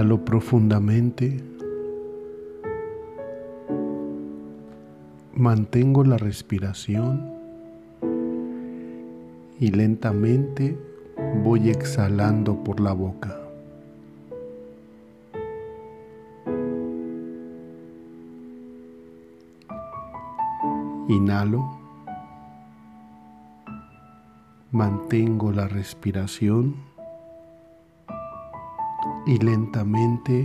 Inhalo profundamente. Mantengo la respiración y lentamente voy exhalando por la boca. Inhalo. Mantengo la respiración y lentamente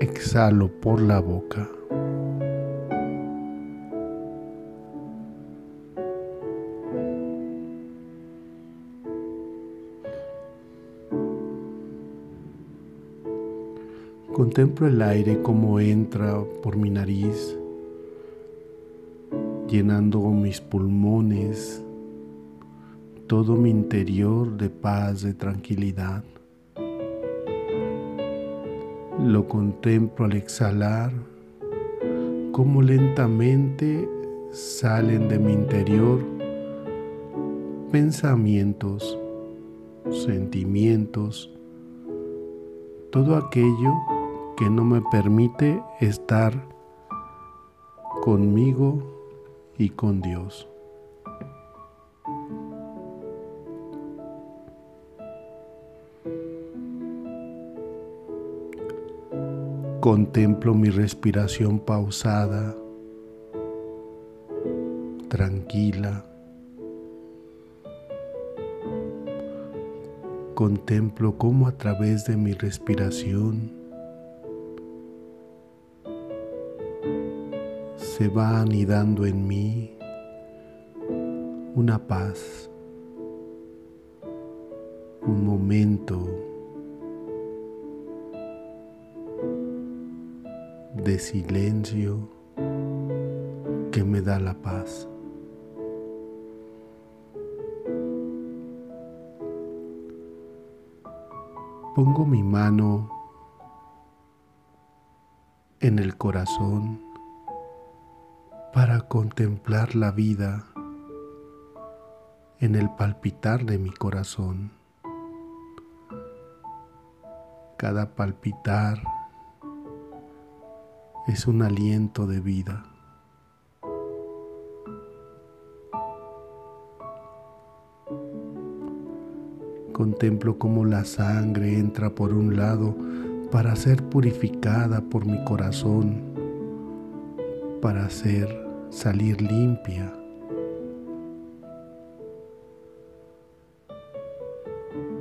exhalo por la boca. Contemplo el aire como entra por mi nariz, llenando mis pulmones, todo mi interior de paz, de tranquilidad. Lo contemplo al exhalar, como lentamente salen de mi interior pensamientos, sentimientos, todo aquello que no me permite estar conmigo y con Dios. Contemplo mi respiración pausada, tranquila. Contemplo cómo a través de mi respiración se va anidando en mí una paz, un momento de silencio que me da la paz. Pongo mi mano en el corazón para contemplar la vida en el palpitar de mi corazón. Cada palpitar es un aliento de vida. Contemplo cómo la sangre entra por un lado para ser purificada por mi corazón para hacer salir limpia.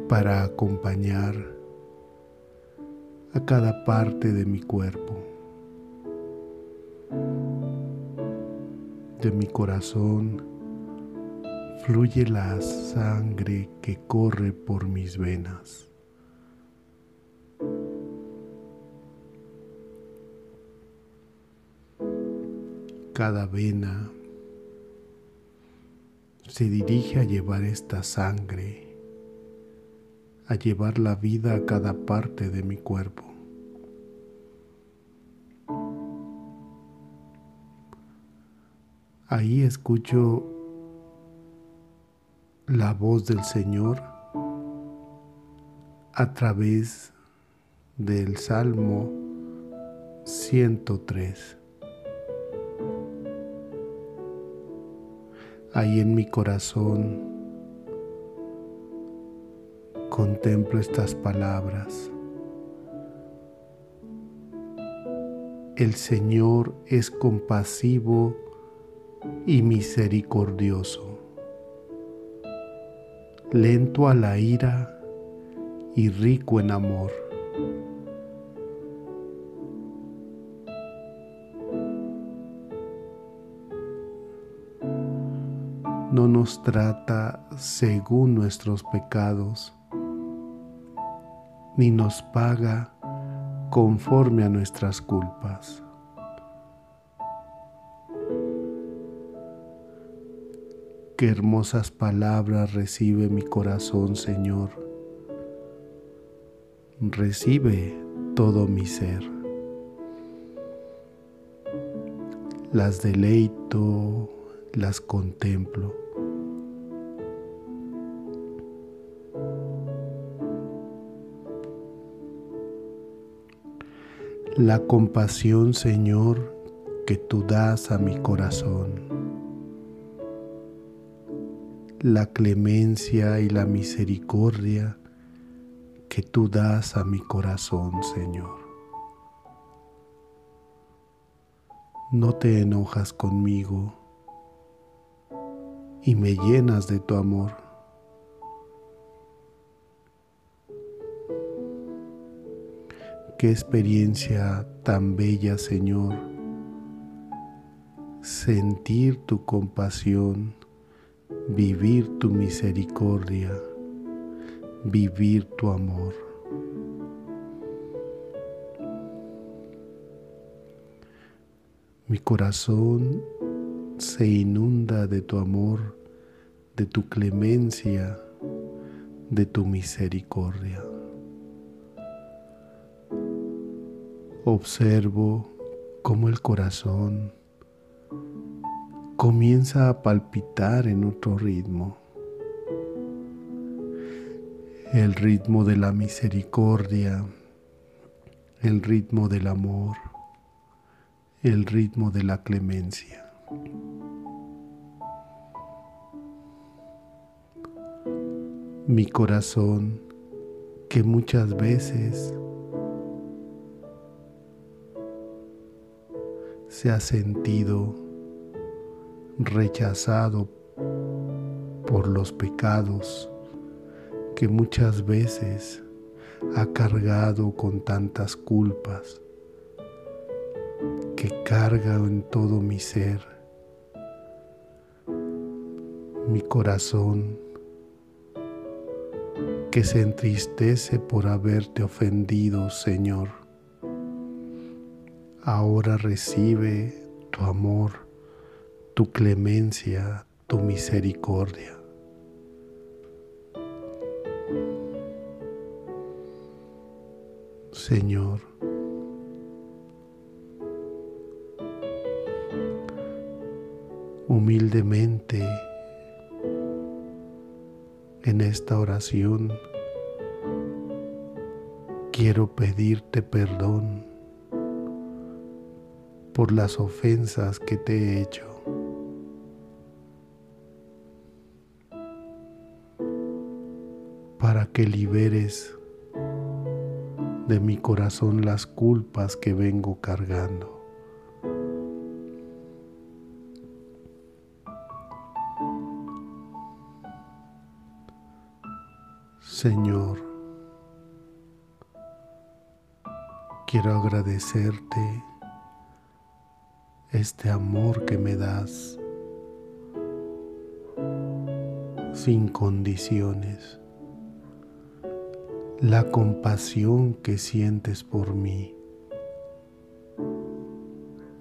para acompañar a cada parte de mi cuerpo, de mi corazón, fluye la sangre que corre por mis venas. cada vena se dirige a llevar esta sangre, a llevar la vida a cada parte de mi cuerpo. Ahí escucho la voz del Señor a través del Salmo 103. ahí en mi corazón contemplo estas palabras. El Señor es compasivo y misericordioso, lento a la ira y rico en amor. no nos trata según nuestros pecados, ni nos paga conforme a nuestras culpas. Qué hermosas palabras recibe mi corazón, Señor. Recibe todo mi ser. Las deleito, las contemplo. La compasión, Señor, que tú das a mi corazón la clemencia y la misericordia que tú das a mi corazón, Señor. No te enojas conmigo y me llenas de tu amor. Qué experiencia tan bella, Señor, sentir tu compasión, vivir tu misericordia vivir tu amor. Mi corazón se inunda de tu amor, de tu clemencia, de tu misericordia. Observo cómo el corazón comienza a palpitar en otro ritmo el ritmo de la misericordia, el ritmo del amor, el ritmo de la clemencia. Mi corazón que muchas veces se ha sentido rechazado por los pecados, que muchas veces ha cargado con tantas culpas, que carga en todo mi ser, mi corazón, que se entristece por haberte ofendido, Señor. Ahora recibe tu amor, tu clemencia, tu misericordia. Señor. Humildemente en esta oración quiero pedirte perdón por las ofensas que te he hecho. Para que liberes de mi corazón las culpas que vengo cargando. Señor, quiero agradecerte este amor que me das sin condiciones la compasión que sientes por mí,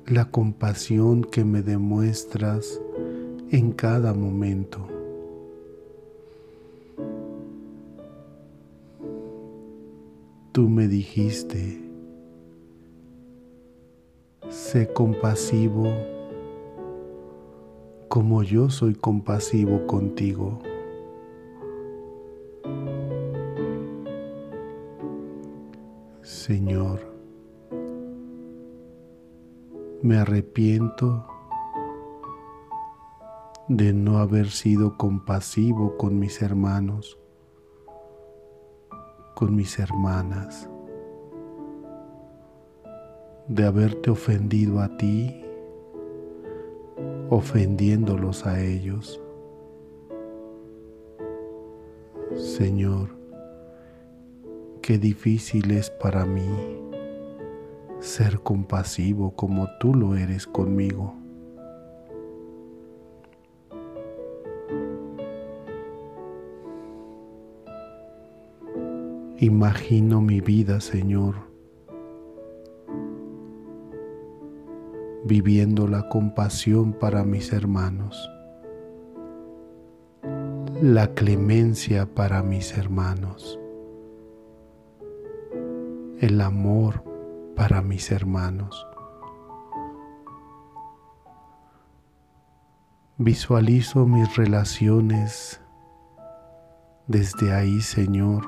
la compasión que me demuestras en cada momento. Tú me dijiste, sé compasivo como yo soy compasivo contigo. Señor, me arrepiento de no haber sido compasivo con mis hermanos, con mis hermanas, de haberte ofendido a ti, ofendiéndolos a ellos. Señor, Qué difícil es para mí ser compasivo como tú lo eres conmigo. Imagino mi vida, Señor, viviendo la compasión para mis hermanos, la clemencia para mis hermanos el amor para mis hermanos. Visualizo mis relaciones desde ahí, Señor,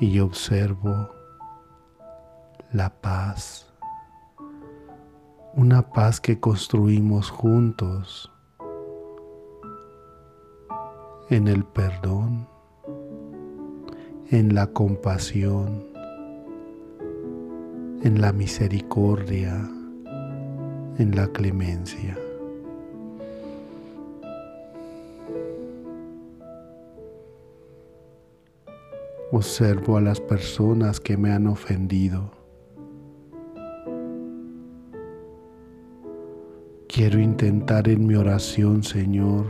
y observo la paz, una paz que construimos juntos en el perdón, en la compasión, en la misericordia, en la clemencia. Observo a las personas que me han ofendido. Quiero intentar en mi oración, Señor,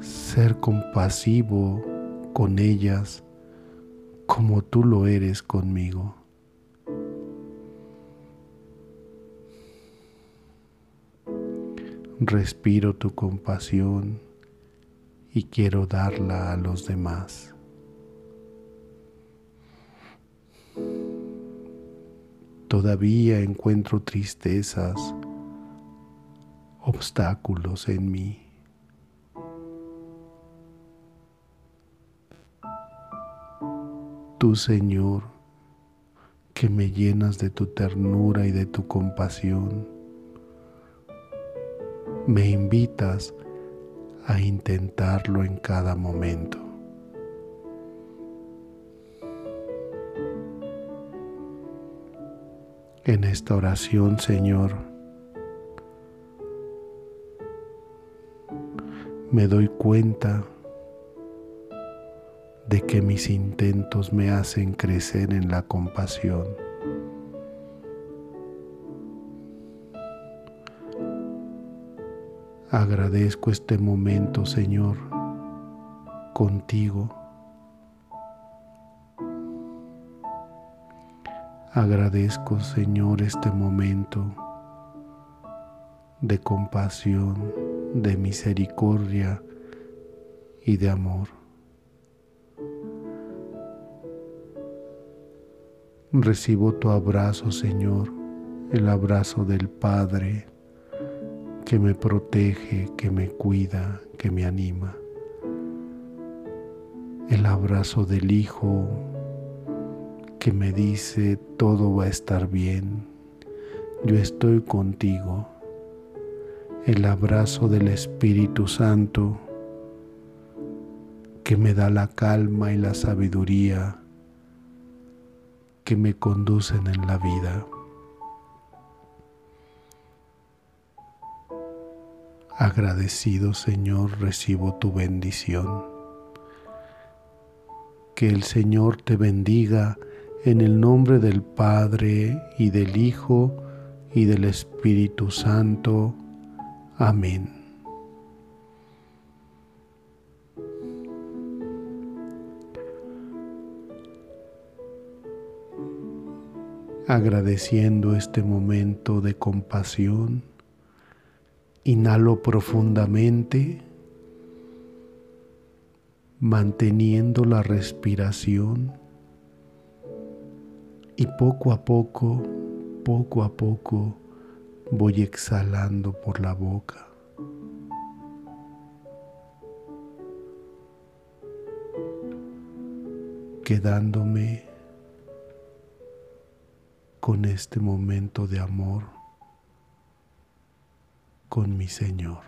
ser compasivo con ellas como tú lo eres conmigo. Respiro tu compasión y quiero darla a los demás. Todavía encuentro tristezas, obstáculos en mí. Tú, Señor, que me llenas de tu ternura y de tu compasión, me invitas a intentarlo en cada momento. en esta oración, Señor. Me doy cuenta de que mis intentos me hacen crecer en la compasión. Agradezco este momento, Señor, contigo Agradezco, Señor, este momento de compasión, de misericordia y de amor. Recibo tu abrazo, Señor, el abrazo del Padre que me protege, que me cuida, que me anima. El abrazo del Hijo que me dice todo va a estar bien, yo estoy contigo. El abrazo del Espíritu Santo que me da la calma y la sabiduría que me conducen en la vida. Agradecido Señor, recibo tu bendición. Que el Señor te bendiga en el nombre del Padre y del Hijo y del Espíritu Santo. Amén. Agradeciendo este momento de compasión, inhalo profundamente, manteniendo la respiración y poco a poco, poco a poco voy exhalando por la boca. quedándome con este momento de amor con mi Señor.